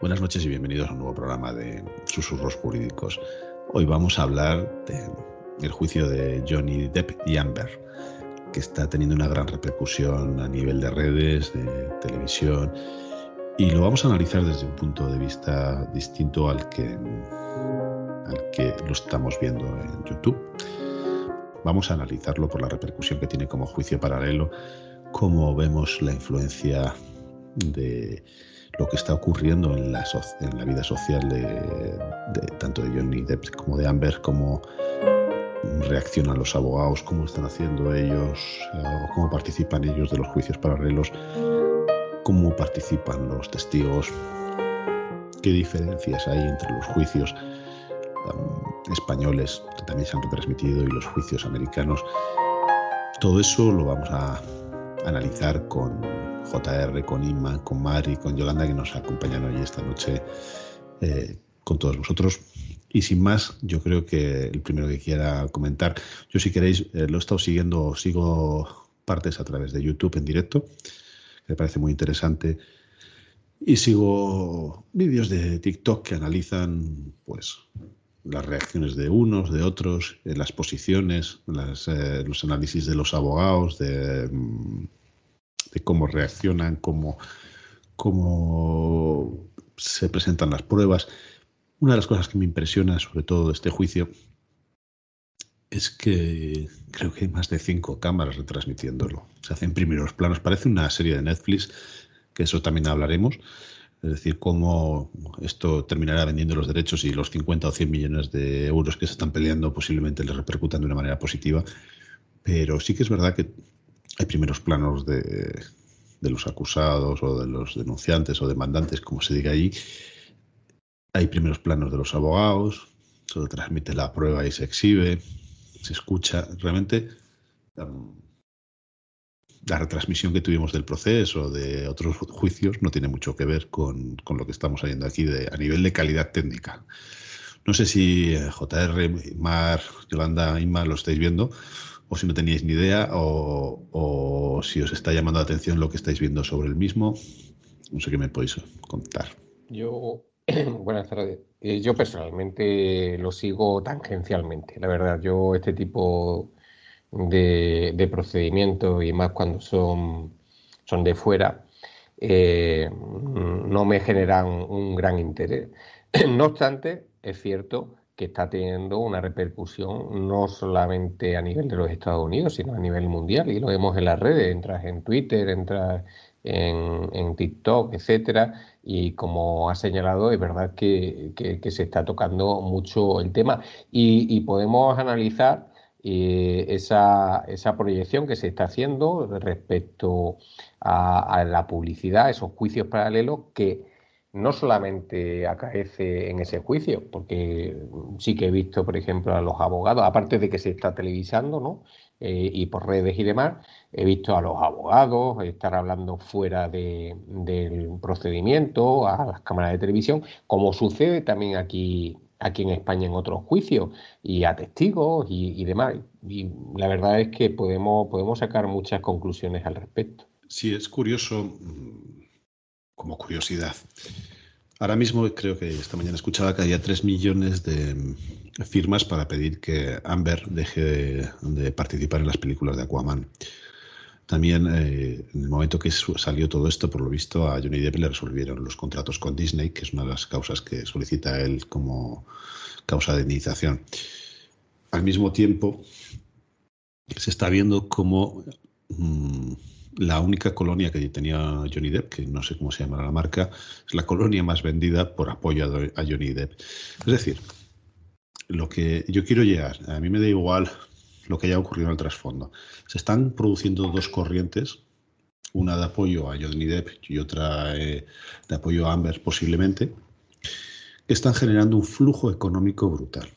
Buenas noches y bienvenidos a un nuevo programa de Susurros Jurídicos. Hoy vamos a hablar del juicio de Johnny Depp y Amber, que está teniendo una gran repercusión a nivel de redes, de televisión, y lo vamos a analizar desde un punto de vista distinto al que, al que lo estamos viendo en YouTube. Vamos a analizarlo por la repercusión que tiene como juicio paralelo, cómo vemos la influencia de lo que está ocurriendo en la, en la vida social de, tanto de Johnny Depp como de Amber, cómo reaccionan los abogados, cómo están haciendo ellos, eh, cómo participan ellos de los juicios paralelos, cómo participan los testigos, qué diferencias hay entre los juicios españoles que también se han retransmitido y los juicios americanos. Todo eso lo vamos a analizar con JR, con Inma, con Mari, con Yolanda que nos acompañan hoy esta noche eh, con todos vosotros. Y sin más, yo creo que el primero que quiera comentar, yo si queréis, eh, lo he estado siguiendo, sigo partes a través de YouTube en directo, que me parece muy interesante. Y sigo vídeos de TikTok que analizan pues las reacciones de unos, de otros, eh, las posiciones, eh, los análisis de los abogados, de, mm, cómo reaccionan, cómo, cómo se presentan las pruebas. Una de las cosas que me impresiona sobre todo de este juicio es que creo que hay más de cinco cámaras retransmitiéndolo. Se hacen primeros planos. Parece una serie de Netflix, que eso también hablaremos. Es decir, cómo esto terminará vendiendo los derechos y los 50 o 100 millones de euros que se están peleando posiblemente les repercutan de una manera positiva. Pero sí que es verdad que hay primeros planos de, los acusados o de los denunciantes o demandantes, como se diga ahí. Hay primeros planos de los abogados, se transmite la prueba y se exhibe, se escucha. Realmente la retransmisión que tuvimos del proceso, de otros juicios, no tiene mucho que ver con, lo que estamos haciendo aquí de, a nivel de calidad técnica. No sé si eh, JR, Mar, Yolanda, Inma lo estáis viendo, o si no teníais ni idea, o, si os está llamando la atención lo que estáis viendo sobre el mismo. No sé qué me podéis contar. Yo, buenas tardes. Eh, yo personalmente lo sigo tangencialmente. La verdad, yo este tipo de, de procedimientos y más cuando son, son de fuera, eh, no me generan un gran interés. No obstante, es cierto que está teniendo una repercusión no solamente a nivel de los Estados Unidos, sino a nivel mundial, y lo vemos en las redes, entras en Twitter, entras en, en TikTok, etcétera, y como ha señalado, es verdad que, que, se está tocando mucho el tema. Y, podemos analizar eh, esa, esa, proyección que se está haciendo respecto a, la publicidad, esos juicios paralelos que no solamente acaece en ese juicio, porque sí que he visto, por ejemplo, a los abogados, aparte de que se está televisando, ¿no? Eh, y por redes y demás, he visto a los abogados estar hablando fuera del procedimiento, a las cámaras de televisión, como sucede también aquí aquí en España en otros juicios y a testigos y, demás. Y la verdad es que podemos, podemos sacar muchas conclusiones al respecto. Sí, es curioso, como curiosidad. Ahora mismo creo que esta mañana escuchaba que había tres millones de mm, firmas para pedir que Amber deje de participar en las películas de Aquaman. También eh, en el momento que salió todo esto, por lo visto, a Johnny Depp le resolvieron los contratos con Disney, que es una de las causas que solicita él como causa de indemnización. Al mismo tiempo, se está viendo como mm, la única colonia que tenía Johnny Depp, que no sé cómo se llama la marca, es la colonia más vendida por apoyo a Johnny Depp. Es decir, lo que yo quiero llegar, a mí me da igual lo que haya ocurrido en el trasfondo. Se están produciendo dos corrientes, una de apoyo a Johnny Depp y otra eh, de apoyo a Amber posiblemente, que están generando un flujo económico brutal.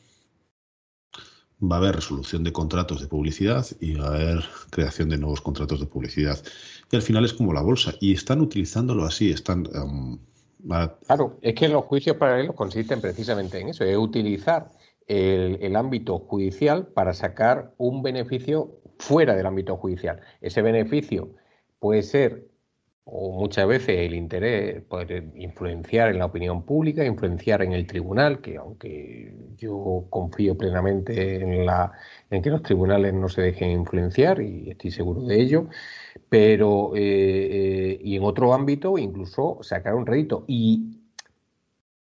Va a haber resolución de contratos de publicidad y va a haber creación de nuevos contratos de publicidad. Y al final es como la bolsa. Y están utilizándolo así, están... Um, claro, es que los juicios paralelos consisten precisamente en eso, es utilizar el, ámbito judicial para sacar un beneficio fuera del ámbito judicial. Ese beneficio puede ser o muchas veces el interés poder influenciar en la opinión pública, influenciar en el tribunal, que aunque yo confío plenamente en, la, en que los tribunales no se dejen influenciar y estoy seguro de ello, pero eh, eh, y en otro ámbito incluso sacar un rédito. Y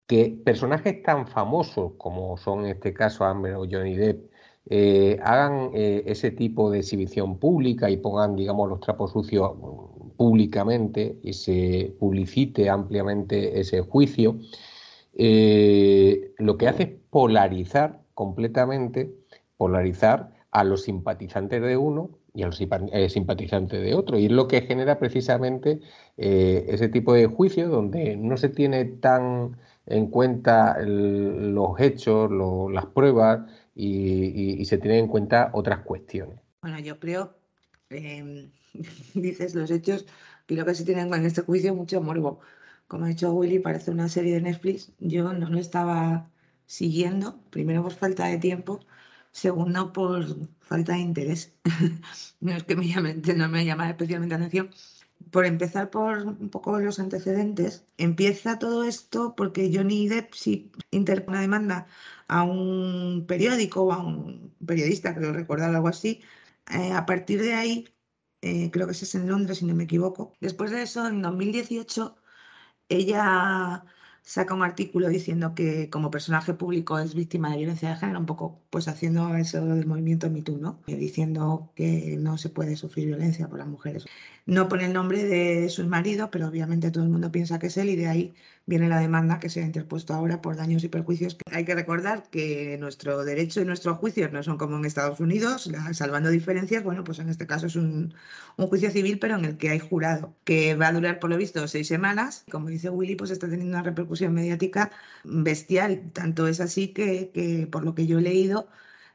que personajes tan famosos como son en este caso Amber o Johnny Depp eh, hagan ese tipo de exhibición pública y pongan, digamos, los trapos sucios públicamente y se publicite ampliamente ese juicio, lo que hace es polarizar completamente, polarizar a los simpatizantes de uno y a los eh, simpatizantes de otro. Y es lo que genera precisamente eh, ese tipo de juicio donde no se tiene tan en cuenta los hechos, las pruebas y, se tienen en cuenta otras cuestiones. Bueno, yo creo, em, dices los hechos, creo que se tienen en este juicio mucho morbo. Como ha dicho Willy, parece una serie de Netflix. Yo no lo estaba siguiendo, primero por falta de tiempo Segundo, por falta de interés. no es que me llame, no me llama especialmente la atención. Por empezar por un poco los antecedentes, empieza todo esto porque Johnny Depp sí interpone una demanda a un periódico o a un periodista, creo recordar algo así. Eh, a partir de ahí, eh, creo que es en Londres, si no me equivoco. Después de eso, en 2018, ella saca un artículo diciendo que como personaje público es víctima de violencia de género, un poco pues haciendo eso del movimiento MeToo, ¿no? Eh, diciendo que no se puede sufrir violencia por las mujeres. No pone el nombre de su marido, pero obviamente todo el mundo piensa que es él y de ahí viene la demanda que se ha interpuesto ahora por daños y perjuicios. Hay que recordar que nuestro derecho y nuestros juicios no son como en Estados Unidos, salvando diferencias, bueno, pues en este caso es un, juicio civil, pero en el que hay jurado, que va a durar por lo visto seis semanas. Como dice Willy, pues está teniendo una repercusión mediática bestial. Tanto es así que, que por lo que yo he leído,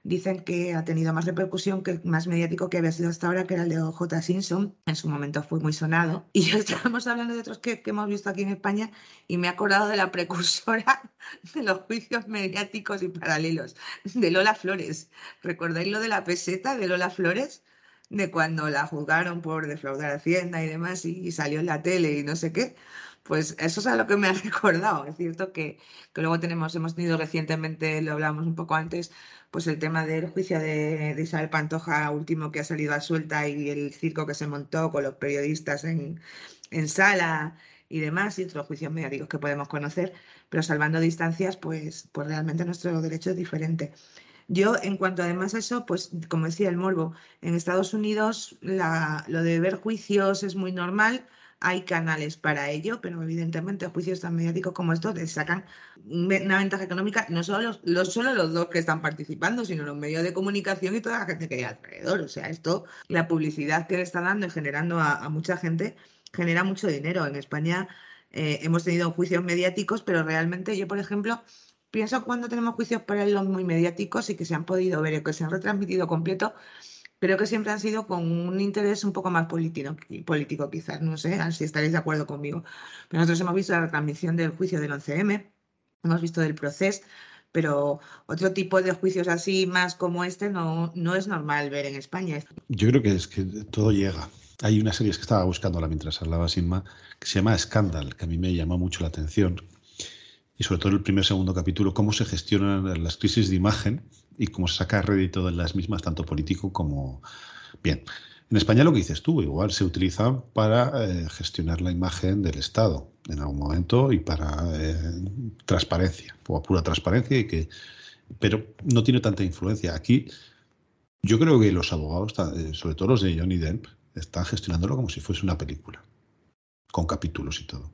dicen que ha tenido más repercusión que más mediático que había sido hasta ahora, que era el de OJ Simpson. En su momento fue muy sonado. Y ya estábamos hablando de otros que, hemos visto aquí en España y me he acordado de la precursora de los juicios mediáticos y paralelos, de Lola Flores. ¿Recordáis lo de la peseta de Lola Flores? De cuando la juzgaron por defraudar Hacienda y demás y salió en la tele y no sé qué. Pues eso es a lo que me ha recordado. Es cierto que, que luego tenemos, hemos tenido recientemente, lo hablamos un poco antes, pues el tema del juicio de, Isabel Pantoja último que ha salido a suelta y el circo que se montó con los periodistas en, sala y demás, y otros juicios mediáticos que podemos conocer, pero salvando distancias, pues, pues realmente nuestro derecho es diferente. Yo, en cuanto además a eso, pues como decía el morbo, en Estados Unidos lo de ver juicios es muy normal, hay canales para ello, pero evidentemente juicios tan mediáticos como estos sacan una ventaja económica, no solo los, solo los dos que están participando, sino los medios de comunicación y toda la gente que hay alrededor. O sea, esto, la publicidad que le está dando y generando a, mucha gente, genera mucho dinero. En España eh, hemos tenido juicios mediáticos, pero realmente yo, por ejemplo, pienso cuando tenemos juicios paralelos muy mediáticos y que se han podido ver y que se han retransmitido completo, pero que siempre han sido con un interés un poco más político, político quizás, no sé si estaréis de acuerdo conmigo. Pero nosotros hemos visto la transmisión del juicio del 11M, hemos visto del proceso, pero otro tipo de juicios así más como este no, no es normal ver en España. Yo creo que es que todo llega. Hay una serie que estaba buscándola mientras hablaba Sinma, que se llama Scandal, que a mí me llamó mucho la atención. Y sobre todo el primer segundo capítulo, cómo se gestionan las crisis de imagen y cómo se saca rédito de las mismas, tanto político como... Bien, en España lo que dices tú, igual se utiliza para eh, gestionar la imagen del Estado en algún momento y para eh, transparencia, o pura transparencia, y que, pero no tiene tanta influencia. Aquí yo creo que los abogados, eh, sobre todo los de Johnny Depp, están gestionándolo como si fuese una película, con capítulos y todo.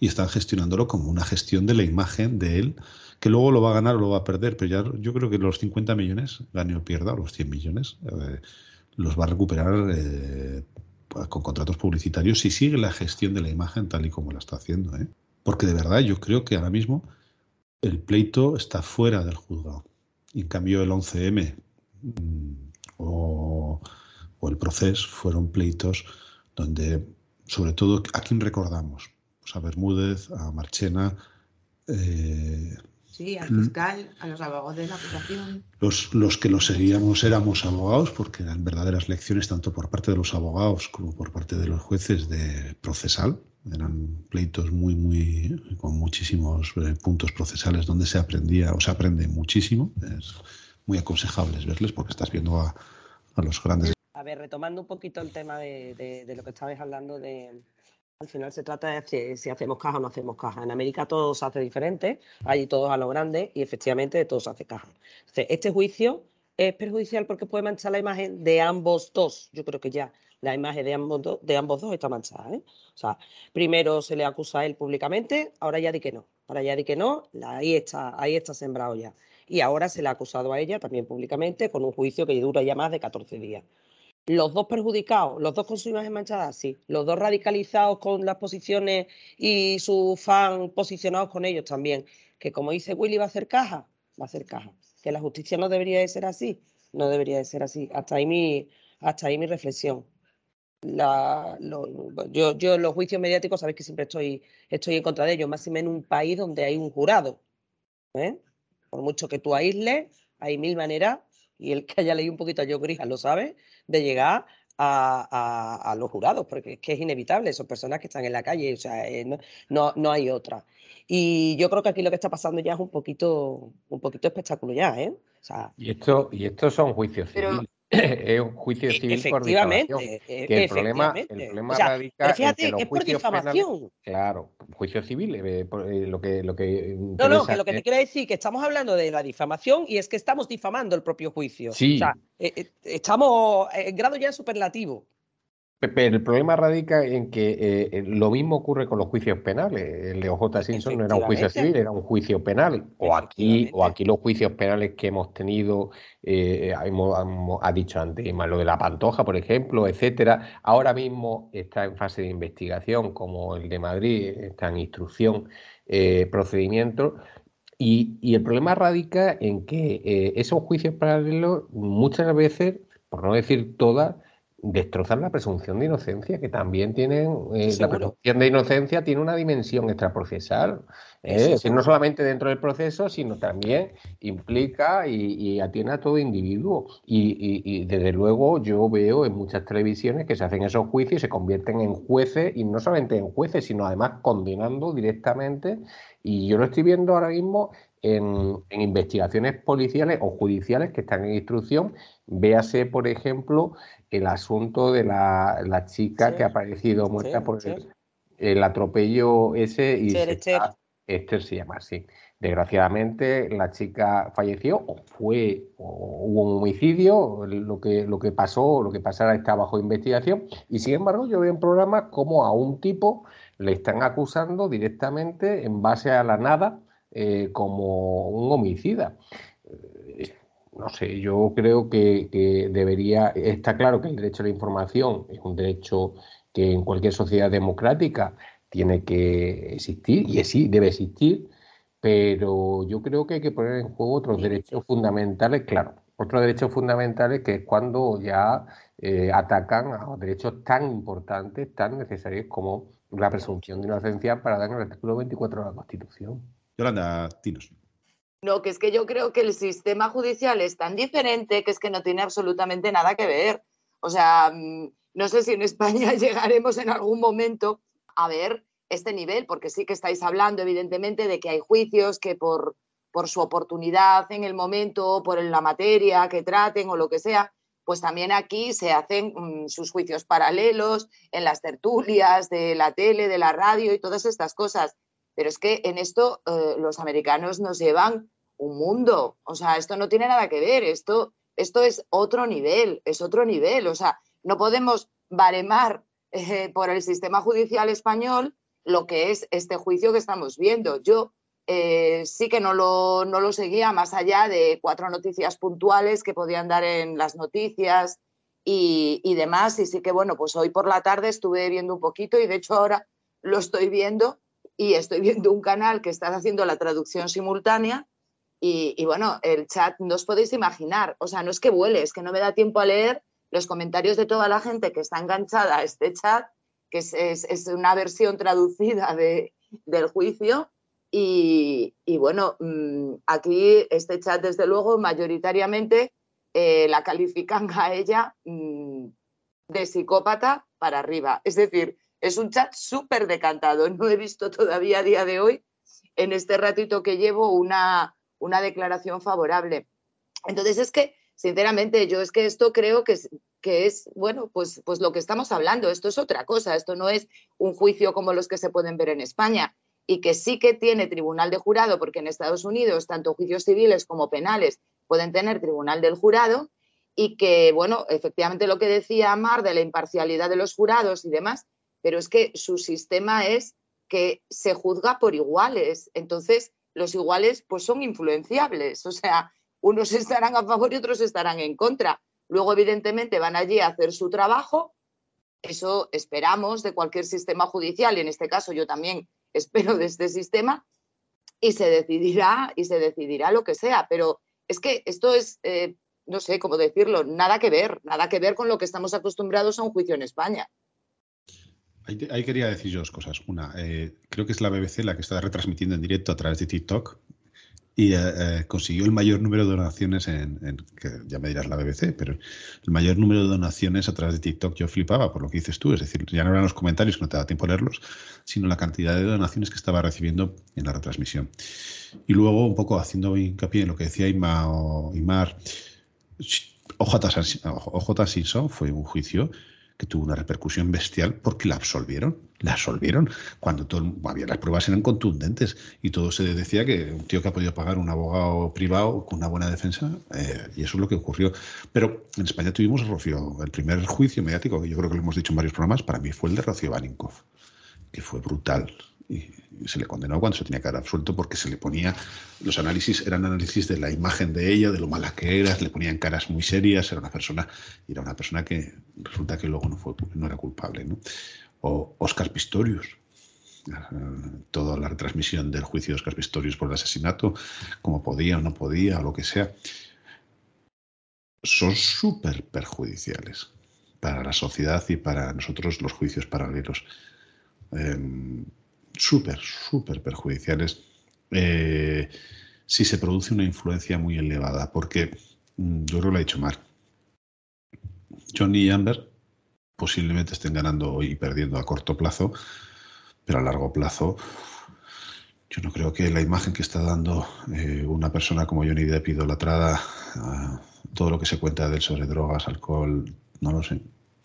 Y están gestionándolo como una gestión de la imagen de él que luego lo va a ganar o lo va a perder, pero ya yo creo que los 50 millones, gane o pierda, o los 100 millones, eh, los va a recuperar eh, con contratos publicitarios si sigue la gestión de la imagen tal y como la está haciendo. ¿eh? Porque de verdad yo creo que ahora mismo el pleito está fuera del juzgado. Y en cambio el 11M mm, o, el proceso fueron pleitos donde, sobre todo, ¿a quién recordamos? Pues a Bermúdez, a Marchena, Sí, al fiscal, a los abogados de la acusación. Los, los que lo seguíamos éramos abogados porque eran verdaderas lecciones tanto por parte de los abogados como por parte de los jueces de procesal. Eran pleitos muy, muy, con muchísimos eh, puntos procesales donde se aprendía o se aprende muchísimo. Es muy aconsejable verles porque estás viendo a, a los grandes. A ver, retomando un poquito el tema de, de, de lo que estabais hablando de, al final se trata de si, hacemos caja o no hacemos caja. En América todo se hace diferente, allí todos a lo grande y efectivamente todo se hace caja. Este juicio es perjudicial porque puede manchar la imagen de ambos dos. Yo creo que ya la imagen de ambos, dos, de ambos dos está manchada. ¿eh? O sea, primero se le acusa a él públicamente, ahora ya di que no. Ahora ya di que no, ahí está, ahí está sembrado ya. Y ahora se le ha acusado a ella también públicamente con un juicio que dura ya más de 14 días. Los dos perjudicados, los dos con su imagen manchada, sí. Los dos radicalizados con las posiciones y sus fans posicionados con ellos también. Que como dice Willy, va a hacer caja, va a hacer caja. Que la justicia no debería de ser así, no debería de ser así. Hasta ahí mi, hasta ahí mi reflexión. La, yo, yo los juicios mediáticos sabéis que siempre estoy, estoy en contra de ellos, más y menos en un país donde hay un jurado. ¿eh? Por mucho que tú aísles, hay mil maneras y el que haya leído un poquito a Joe Grija lo sabe, de llegar a, los jurados, porque es que es inevitable, son personas que están en la calle, o sea, eh, no, no, hay otra. Y yo creo que aquí lo que está pasando ya es un poquito, un poquito espectáculo ya, ¿eh? O sea, y esto, y estos son juicios civiles. es un juicio e, civil por difamación. E, que el problema, el problema radica fíjate, en que los es por difamación. claro, juicio civil, eh, eh, lo que lo que No, no, que lo que te quiero decir que estamos hablando de la difamación y es que estamos difamando el propio juicio. Sí. O sea, eh, estamos en grado ya superlativo. Pero el problema radica en que eh, eh, lo mismo ocurre con los juicios penales. El de OJ Simpson no era un juicio civil, era un juicio penal. O aquí, o aquí los juicios penales que hemos tenido, eh, ha dicho antes, lo de la Pantoja, por ejemplo, etcétera. Ahora mismo está en fase de investigación, como el de Madrid, está en instrucción, procedimiento. Y, y, el problema radica en que esos juicios paralelos muchas veces, por no decir todas, destrozar la presunción de inocencia, que también tienen, eh, la presunción de inocencia tiene una dimensión extraprocesal, ¿eh? no solamente dentro del proceso, sino también implica y, atiende a todo individuo. Y, desde luego yo veo en muchas televisiones que se hacen esos juicios y se convierten en jueces, y no solamente en jueces, sino además condenando directamente. Y yo lo estoy viendo ahora mismo en, en investigaciones policiales o judiciales que están en instrucción. Véase, por ejemplo, el asunto de la, la chica que ha aparecido muerta por el, atropello ese y Esther. se llama así. Desgraciadamente la chica falleció o fue o hubo un homicidio, lo que, lo que pasó, lo que pasara está bajo investigación y sin embargo yo veo en programas como a un tipo le están acusando directamente en base a la nada eh, como un homicida no sé, yo creo que, debería, está claro que el derecho a la información es un derecho que en cualquier sociedad democrática tiene que existir y sí, debe existir, pero yo creo que hay que poner en juego otros derechos fundamentales, claro, otros derechos fundamentales que es cuando ya eh, atacan a derechos tan importantes, tan necesarios como la presunción de inocencia para dar el artículo 24 de la Constitución. Yolanda, Tinos. No, que es que yo creo que el sistema judicial es tan diferente que es que no tiene absolutamente nada que ver. O sea, mm, no sé si en España llegaremos en algún momento a ver este nivel, porque sí que estáis hablando, evidentemente, de que hay juicios que por, por su oportunidad en el momento, por la materia que traten o lo que sea, pues también aquí se hacen mm, sus juicios paralelos en las tertulias de la tele, de la radio y todas estas cosas. Pero es que en esto eh, los americanos nos llevan un mundo. O sea, esto no tiene nada que ver. Esto, esto es otro nivel, es otro nivel. O sea, no podemos baremar eh, por el sistema judicial español lo que es este juicio que estamos viendo. Yo eh, sí que no lo, no lo seguía más allá de cuatro noticias puntuales que podían dar en las noticias y, y demás. Y sí que, bueno, pues hoy por la tarde estuve viendo un poquito y de hecho ahora lo estoy viendo y estoy viendo un canal que está haciendo la traducción simultánea y, bueno, el chat no os podéis imaginar, o sea, no es que vuele, es que no me da tiempo a leer los comentarios de toda la gente que está enganchada a este chat, que es, una versión traducida de, del juicio, Y, bueno, mm, aquí este chat, desde luego, mayoritariamente eh, la califican a ella mm, de psicópata para arriba. Es decir, es un chat súper decantado. No he visto todavía a día de hoy, en este ratito que llevo, una, una declaración favorable. Entonces es que, sinceramente, yo es que esto creo que es, que es, bueno, pues, pues lo que estamos hablando. Esto es otra cosa. Esto no es un juicio como los que se pueden ver en España y que sí que tiene tribunal de jurado, porque en Estados Unidos tanto juicios civiles como penales pueden tener tribunal del jurado y que, bueno, efectivamente lo que decía Mar de la imparcialidad de los jurados y demás, pero es que su sistema es que se juzga por iguales. Entonces, los iguales pues son influenciables, o sea, unos estarán a favor y otros estarán en contra. Luego, evidentemente, van allí a hacer su trabajo. Eso esperamos de cualquier sistema judicial y en este caso yo también espero de este sistema y se decidirá y se decidirá lo que sea. Pero es que esto es, eh, no sé cómo decirlo, nada que ver, nada que ver con lo que estamos acostumbrados a un juicio en España. Ahí, quería decir dos cosas. Una, eh, creo que es la BBC la que está retransmitiendo en directo a través de TikTok y eh, eh, consiguió el mayor número de donaciones en, que ya me dirás la BBC, pero el mayor número de donaciones a través de TikTok yo flipaba por lo que dices tú, es decir, ya no eran los comentarios que no te da tiempo a leerlos, sino la cantidad de donaciones que estaba recibiendo en la retransmisión. Y luego, un poco haciendo hincapié en lo que decía Ima o Imar, OJ Simpson fue un juicio que tuvo una repercusión bestial porque la absolvieron. La absolvieron cuando todo, había, las pruebas eran contundentes y todo se decía que un tío que ha podido pagar un abogado privado con una buena defensa, eh, y eso es lo que ocurrió. Pero en España tuvimos Rocío, el primer juicio mediático, que yo creo que lo hemos dicho en varios programas, para mí fue el de Rocío Baninkov, que fue brutal y se le condenó cuando se tenía que haber absuelto porque se le ponía, los análisis eran análisis de la imagen de ella, de lo mala que era, le ponían caras muy serias, era una persona, era una persona que resulta que luego no, fue, no era culpable. O Oscar Pistorius, toda la retransmisión del juicio de Oscar Pistorius por el asesinato, como podía o no podía, o lo que sea, son súper perjudiciales para la sociedad y para nosotros los juicios paralelos. Em, súper, súper perjudiciales eh, si se produce una influencia muy elevada, porque mm, yo creo que lo ha dicho Mark. Johnny y Amber posiblemente estén ganando y perdiendo a corto plazo, pero a largo plazo yo no creo que la imagen que está dando eh, una persona como Johnny Depp idolatrada, todo lo que se cuenta de él sobre drogas, alcohol, no lo sé,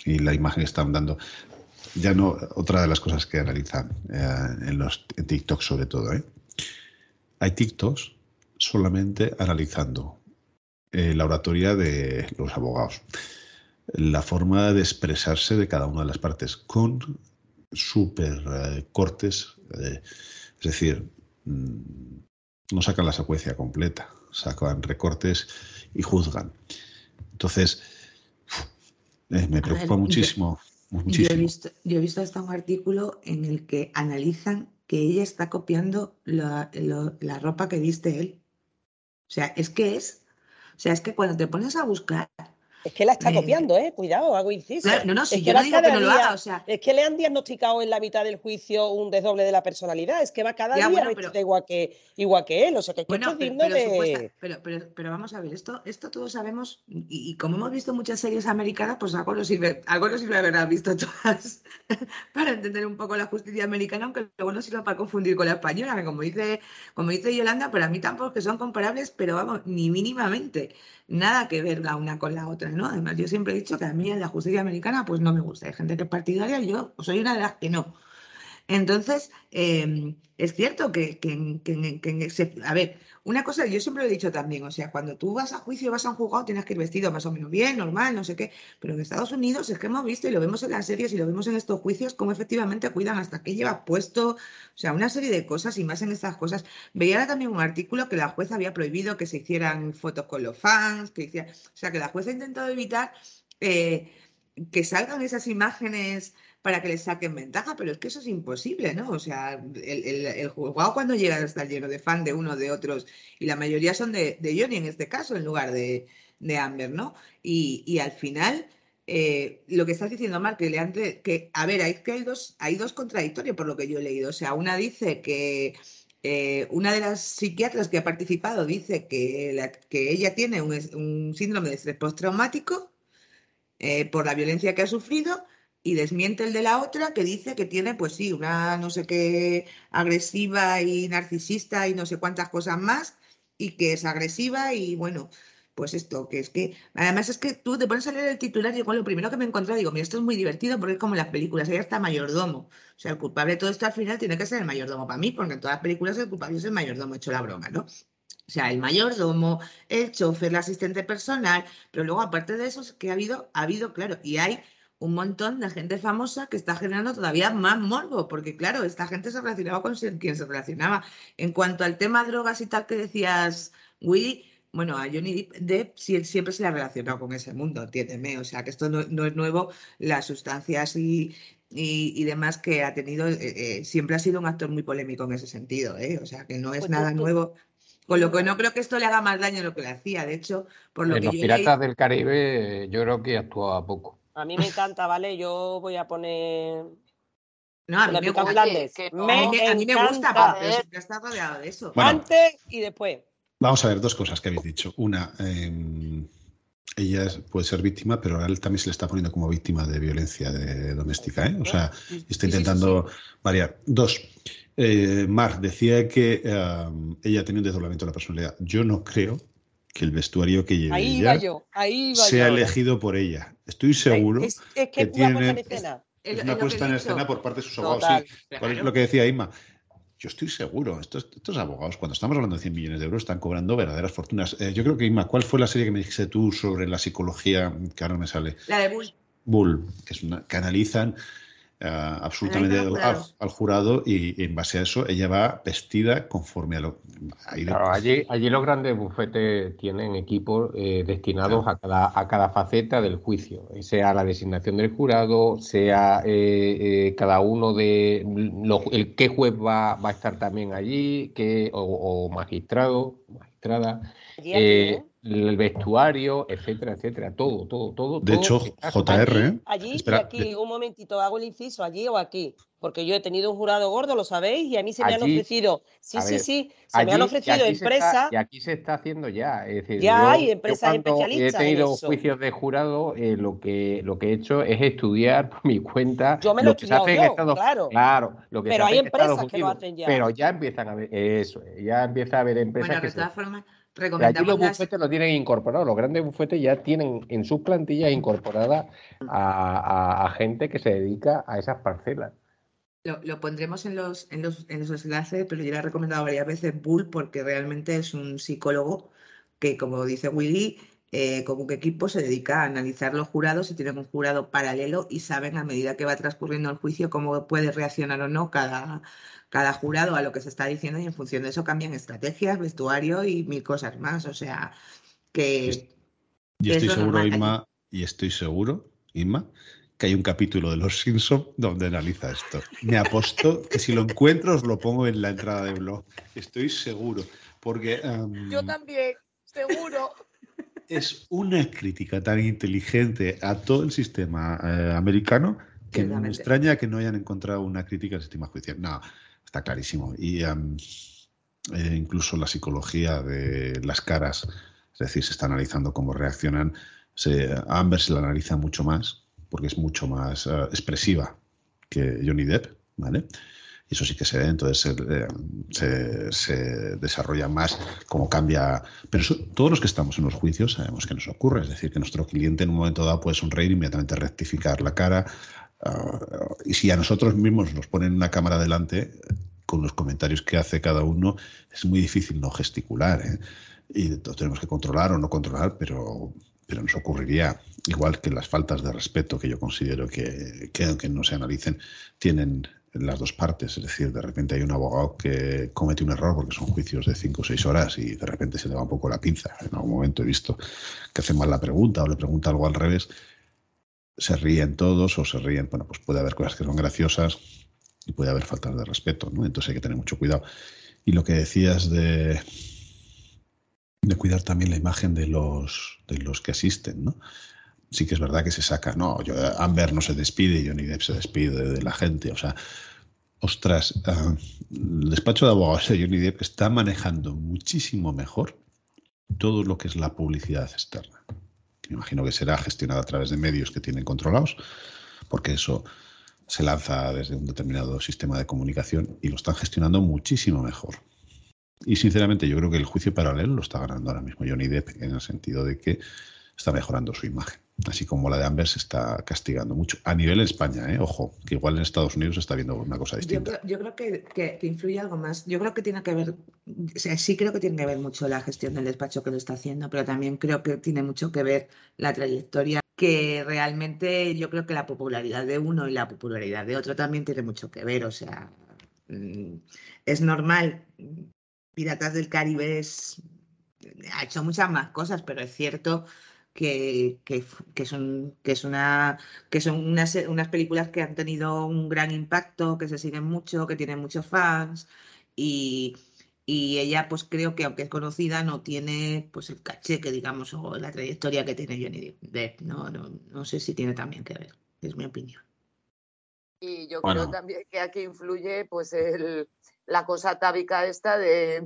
y la imagen que están dando ya no, otra de las cosas que analizan eh, en los TikTok sobre todo, ¿eh? hay TikToks solamente analizando eh, la oratoria de los abogados, la forma de expresarse de cada una de las partes, con súper cortes, es decir, mm, no sacan la secuencia completa, sacan recortes y juzgan. Entonces, me preocupa muchísimo. Yo he, visto, yo he visto hasta un artículo en el que analizan que ella está copiando la, la ropa que viste él. O sea, es que es, o sea, es que cuando te pones a buscar es que la está copiando, ¿eh? Cuidado, hago inciso. no, no, si yo no digo que no lo haga, o sea... Es que le han diagnosticado en la mitad del juicio un desdoble de la personalidad, es que va cada día bueno, igual, que, igual que él, o sea, que bueno, pero, de... pero, pero, vamos a ver, esto, esto todos sabemos, y, como hemos visto muchas series americanas, pues algo nos sirve, algo nos sirve haber visto todas para entender un poco la justicia americana, aunque luego no sirva para confundir con la española, que como dice, como dice Yolanda, para mí tampoco que son comparables, pero vamos, ni mínimamente nada que ver la una con la otra, ¿no? Además, yo siempre he dicho que a mí en la justicia americana pues no me gusta. Hay gente que es partidaria y yo soy una de las que no. Entonces, em, es cierto que, a ver, una cosa, yo siempre lo he dicho también, o sea, cuando tú vas a juicio, vas a un juzgado, tienes que ir vestido más o menos bien, normal, no sé qué, pero en Estados Unidos es que hemos visto y lo vemos en las series y lo vemos en estos juicios, cómo efectivamente cuidan hasta qué lleva puesto, o sea, una serie de cosas y más en estas cosas. Veía también un artículo que la jueza había prohibido que se hicieran fotos con los fans, que hiciera, o sea, que la jueza ha intentado evitar eh, que salgan esas imágenes para que les saquen ventaja, pero es que eso es imposible, ¿no? O sea, el, el, juzgado cuando llega a estar lleno de fan de uno de otros, y la mayoría son de, de Johnny en este caso, en lugar de, de Amber, ¿no? Y, y al final, eh, lo que estás diciendo, Mark, que, le que a ver, hay, que hay, dos, hay dos contradictorios por lo que yo he leído. O sea, una dice que eh, una de las psiquiatras que ha participado dice que, que ella tiene un, síndrome de estrés postraumático eh, por la violencia que ha sufrido y desmiente el de la otra que dice que tiene, pues sí, una no sé qué agresiva y narcisista y no sé cuántas cosas más y que es agresiva y bueno, pues esto, que es que, además es que tú te pones a leer el titular y igual lo primero que me encontré, digo, mira, esto es muy divertido porque es como las películas, ahí está mayordomo. O sea, el culpable de todo esto al final tiene que ser el mayordomo para mí, porque en todas las películas el culpable es el mayordomo, hecho la broma, ¿no? O sea, el mayordomo, el chofer, el asistente personal, pero luego aparte de eso es que ha habido, ha habido, claro, y hay un montón de gente famosa que está generando todavía más morbo, porque claro, esta gente se relacionaba con quien se relacionaba. En cuanto al tema drogas y tal que decías, Willy, bueno, a Johnny Depp siempre se le ha relacionado con ese mundo, entiéndeme. O sea, que esto no, es nuevo. Las sustancias y, y, demás que ha tenido, eh, eh, siempre ha sido un actor muy polémico en ese sentido, ¿eh? O sea, que no es pues nada nuevo. Con lo que no creo que esto le haga más daño de lo que le hacía. De hecho, por lo en que los Piratas del Caribe, yo creo que actuaba poco. A mí me encanta, ¿vale? Yo voy a poner. No, a mí me gusta. a, mí, me gusta, pero siempre está rodeado de eso. Antes y después. Vamos a ver dos cosas que habéis dicho. Una, em, ella puede ser víctima, pero a él también se le está poniendo como víctima de violencia doméstica. ¿eh? O sea, está intentando variar. Dos, eh, Mar decía que em, ella tenía un desdoblamiento de la personalidad. Yo no creo que el vestuario que lleve ella sea elegido por ella. Estoy seguro que, tiene una puesta en escena por parte de sus abogados. Sí, lo que decía Ima yo estoy seguro, estos, estos, abogados, cuando estamos hablando de 100 millones de euros, están cobrando verdaderas fortunas. Eh, yo creo que, Inma, ¿cuál fue la serie que me dijiste tú sobre la psicología que ahora me sale? La de Bull. Bull, que es una, que analizan eh, absolutamente al, jurado y, en base a eso ella va vestida conforme a lo... Claro, allí, allí los grandes bufetes tienen equipos eh, destinados a, cada, a cada faceta del juicio, sea la designación del jurado, sea eh, cada uno de... el qué juez va, va, a estar también allí, qué, o, o magistrado, magistrada el vestuario, etcétera, etcétera, todo, todo, todo. De hecho, JR. Allí, y aquí, un momentito, hago el inciso, allí o aquí, porque yo he tenido un jurado gordo, lo sabéis, y a mí se me han ofrecido, sí, sí, sí, se me han ofrecido empresas. Y aquí se está haciendo ya, es decir, ya hay empresas especialistas. He tenido juicios de jurado, eh, lo, que, lo que he hecho es estudiar por mi cuenta. Yo me lo, he estudiado claro. Claro, lo que pero hay empresas que lo hacen ya. Pero ya empiezan a ver, eso, ya empieza a haber empresas bueno, que. De todas formas Allí los bufetes lo tienen incorporado, los grandes bufetes ya tienen en sus plantillas incorporada a, gente que se dedica a esas parcelas. Lo, pondremos en los, en, los, en los enlaces, pero yo le he recomendado varias veces Bull porque realmente es un psicólogo que, como dice Willy, eh, como que equipo se dedica a analizar los jurados y tienen un jurado paralelo y saben a medida que va transcurriendo el juicio cómo puede reaccionar o no cada, cada jurado a lo que se está diciendo y en función de eso cambian estrategias, vestuario y mil cosas más. O sea, que... Y estoy seguro, Inma, y estoy seguro, Inma, que hay un capítulo de Los Simpson donde analiza esto. Me aposto que si lo encuentro os lo pongo en la entrada de blog. Estoy seguro, porque... Em, Yo también, seguro. Es una crítica tan inteligente a todo el sistema eh, americano que me extraña que no hayan encontrado una crítica al sistema judicial. No, está clarísimo. Y eh, incluso la psicología de las caras, es decir, se está analizando cómo reaccionan. Se, Amber se la analiza mucho más, porque es mucho más eh, expresiva que Johnny Depp, ¿vale? Eso sí que se ve, entonces se, se, desarrolla más cómo cambia. Pero todos los que estamos en los juicios sabemos que nos ocurre, es decir, que nuestro cliente en un momento dado puede sonreír, inmediatamente rectificar la cara, Ah, y si a nosotros mismos nos ponen una cámara delante, con los comentarios que hace cada uno, es muy difícil no gesticular. ¿eh? Y tenemos que controlar o no controlar, pero, pero nos ocurriría, igual que las faltas de respeto que yo considero que, que aunque no se analicen, tienen las dos partes. Es decir, de repente hay un abogado que comete un error porque son juicios de cinco o seis horas y de repente se le va un poco la pinza. En algún momento he visto que hace mal la pregunta o le pregunta algo al revés se ríen todos o se ríen, bueno, pues puede haber cosas que son graciosas y puede haber faltas de respeto, ¿no? Entonces hay que tener mucho cuidado. Y lo que decías de, de cuidar también la imagen de los, de los que asisten, ¿no? Sí que es verdad que se saca, no, yo, Amber no se despide Johnny Depp se despide de la gente, o sea, ostras, ah, el despacho de abogados de Johnny Depp está manejando muchísimo mejor todo lo que es la publicidad externa. Me imagino que será gestionada a través de medios que tienen controlados, porque eso se lanza desde un determinado sistema de comunicación y lo están gestionando muchísimo mejor. Y sinceramente yo creo que el juicio paralelo lo está ganando ahora mismo Johnny Depp en el sentido de que está mejorando su imagen. Así como la de Amber se está castigando mucho. A nivel España, ¿eh? ojo, que igual en Estados Unidos se está viendo una cosa distinta. Yo, creo que, que, influye algo más. Yo creo que tiene que ver, o sea, sí creo que tiene que ver mucho la gestión del despacho que lo está haciendo, pero también creo que tiene mucho que ver la trayectoria, que realmente yo creo que la popularidad de uno y la popularidad de otro también tiene mucho que ver. O sea, mm, es normal. Piratas del Caribe es, ha hecho muchas más cosas, pero es cierto que, que, son, que, es una, que son unas, unas, películas que han tenido un gran impacto, que se siguen mucho, que tienen muchos fans y, y ella pues creo que aunque es conocida no tiene pues el caché que digamos o la trayectoria que tiene Johnny Depp. No, no, no sé si tiene también que ver, es mi opinión. Y yo creo también que aquí influye pues el, la cosa tábica esta de,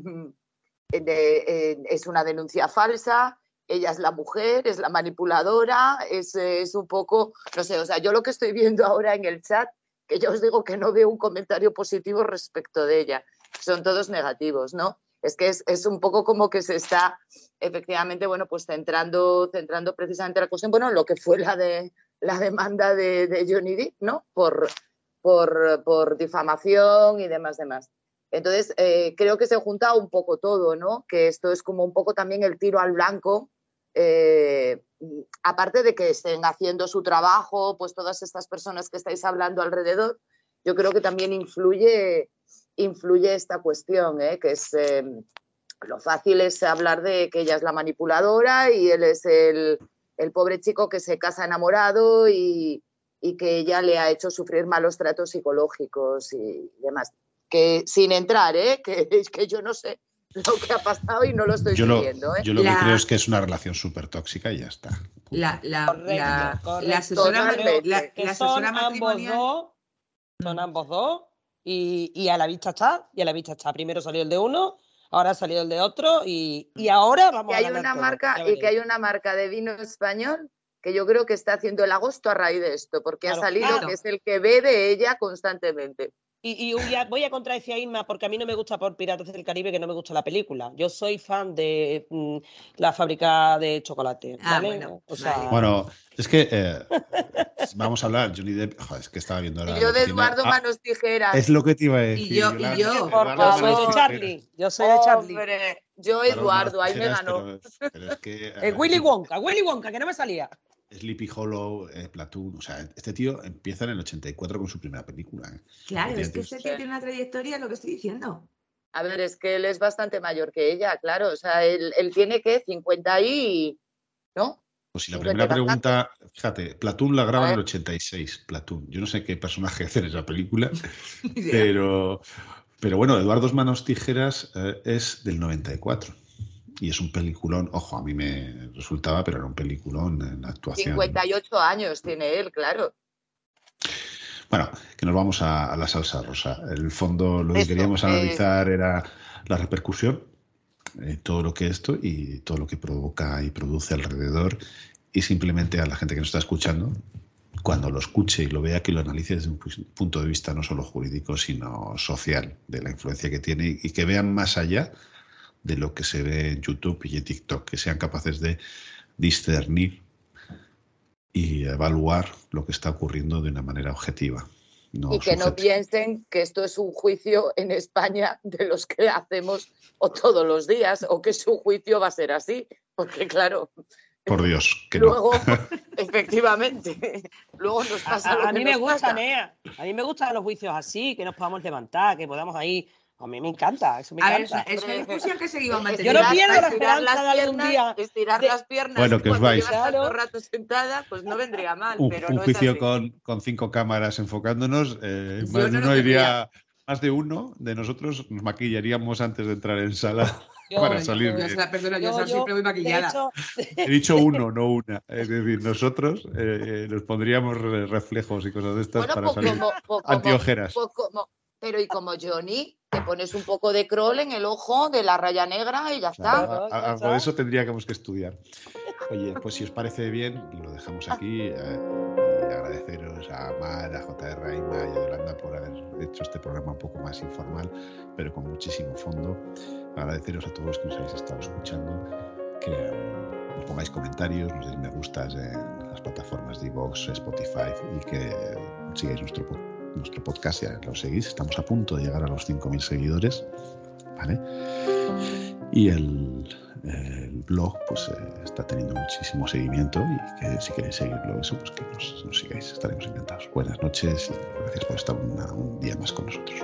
de eh, es una denuncia falsa, ella es la mujer, es la manipuladora, es, es, un poco, no sé, o sea, yo lo que estoy viendo ahora en el chat, que yo os digo que no veo un comentario positivo respecto de ella, son todos negativos, ¿no? Es que es, es un poco como que se está efectivamente, bueno, pues centrando, centrando precisamente la cuestión, bueno, lo que fue la, de, la demanda de, de Johnny Depp, ¿no? Por, por, por, difamación y demás, demás. Entonces, eh, creo que se junta un poco todo, ¿no? Que esto es como un poco también el tiro al blanco eh, aparte de que estén haciendo su trabajo, pues todas estas personas que estáis hablando alrededor, yo creo que también influye, esta cuestión, ¿eh? que es eh, lo fácil es hablar de que ella es la manipuladora y él es el, pobre chico que se casa enamorado y, que ella le ha hecho sufrir malos tratos psicológicos y demás. Que sin entrar, ¿eh? que, que yo no sé lo que ha pasado y no lo estoy yo viendo. ¿eh? Yo lo que creo es que es una relación súper tóxica y ya está. La, la, la, la asesora, la, que son ambos dos, son ambos dos y, y, a la vista está, y a la vista está. Primero salió el de uno, ahora ha salido el de otro y, y ahora vamos hay a una marca Y que hay una marca de vino español que yo creo que está haciendo el agosto a raíz de esto, porque ha salido que es el que bebe ella constantemente. Y, voy a contradecir a Isma porque a mí no me gusta por Piratas del Caribe que no me gusta la película. Yo soy fan de mm, la fábrica de chocolate. Ah, bueno, es que eh, vamos a hablar, Johnny Depp, es que estaba viendo ahora. yo de Eduardo ah, Manos Tijeras. Es lo que te iba a decir. Y yo, y yo. Por favor. Charlie. Yo soy de Charlie. yo Eduardo, ahí me ganó. es que, eh, Willy Wonka, Willy Wonka, que no me salía. Sleepy Hollow, eh, Platoon, o sea, este tío empieza en el 84 con su primera película. ¿eh? Claro, es que este tío tiene una trayectoria, lo que estoy diciendo. A ver, es que él es bastante mayor que ella, claro, o sea, él, tiene que 50 y... ¿no? Pues si la primera pregunta, fíjate, Platoon la graba en el 86, Platoon. Yo no sé qué personaje hacer esa película, pero, pero bueno, Eduardo Manos Tijeras eh, es del 94 y es un peliculón, ojo, a mí me resultaba, pero era un peliculón en actuación. 58 años tiene él, claro. Bueno, que nos vamos a, la salsa rosa. El fondo lo que queríamos eh, analizar era la repercusión, eh, todo lo que esto y todo lo que provoca y produce alrededor y simplemente a la gente que nos está escuchando, cuando lo escuche y lo vea, que lo analice desde un punto de vista no solo jurídico, sino social, de la influencia que tiene y que vean más allá de lo que se ve en YouTube y en TikTok, que sean capaces de discernir y evaluar lo que está ocurriendo de una manera objetiva. y que no piensen que esto es un juicio en España de los que hacemos o todos los días o que su juicio va a ser así, porque claro. Por Dios, que luego, efectivamente, luego nos pasa. A, a mí me gusta, Nea, a mí me gustan los juicios así, que nos podamos levantar, que podamos ahí a mí me encanta, eso me a encanta. Ver, es una discusión que seguimos manteniendo. Yo no pierdo la esperanza de algún día. Estirar las piernas bueno, que os vais. Claro. rato sentada, pues no vendría mal. Un, pero un juicio con, con, cinco cámaras enfocándonos, eh, más de uno iría, más de uno de nosotros nos maquillaríamos antes de entrar en sala. para salir yo, bien. Perdona, yo, yo, siempre muy maquillada. Hecho... He dicho uno, no una. Es decir, nosotros eh, eh nos pondríamos reflejos y cosas de estas bueno, para salir antiojeras. Como, pero y como Johnny, te pones un poco de crawl en el ojo de la raya negra y ya está. Claro, a- algo de eso tendríamos que estudiar. Oye, pues si os parece bien, lo dejamos aquí. eh, y agradeceros a Mar, a JR Raima y a Yolanda por haber hecho este programa un poco más informal, pero con muchísimo fondo. Agradeceros a todos que nos habéis estado escuchando, que eh, nos pongáis comentarios, nos deis me gustas en las plataformas de iVoox, Spotify y que sigáis nuestro, po- nuestro podcast, ya lo seguís. Estamos a punto de llegar a los 5.000 seguidores. ¿Vale? Y el, el blog pues eh, está teniendo muchísimo seguimiento y que si queréis seguirlo, eso, pues que nos, nos sigáis, estaremos encantados. Buenas noches y gracias por estar una- un día más con nosotros.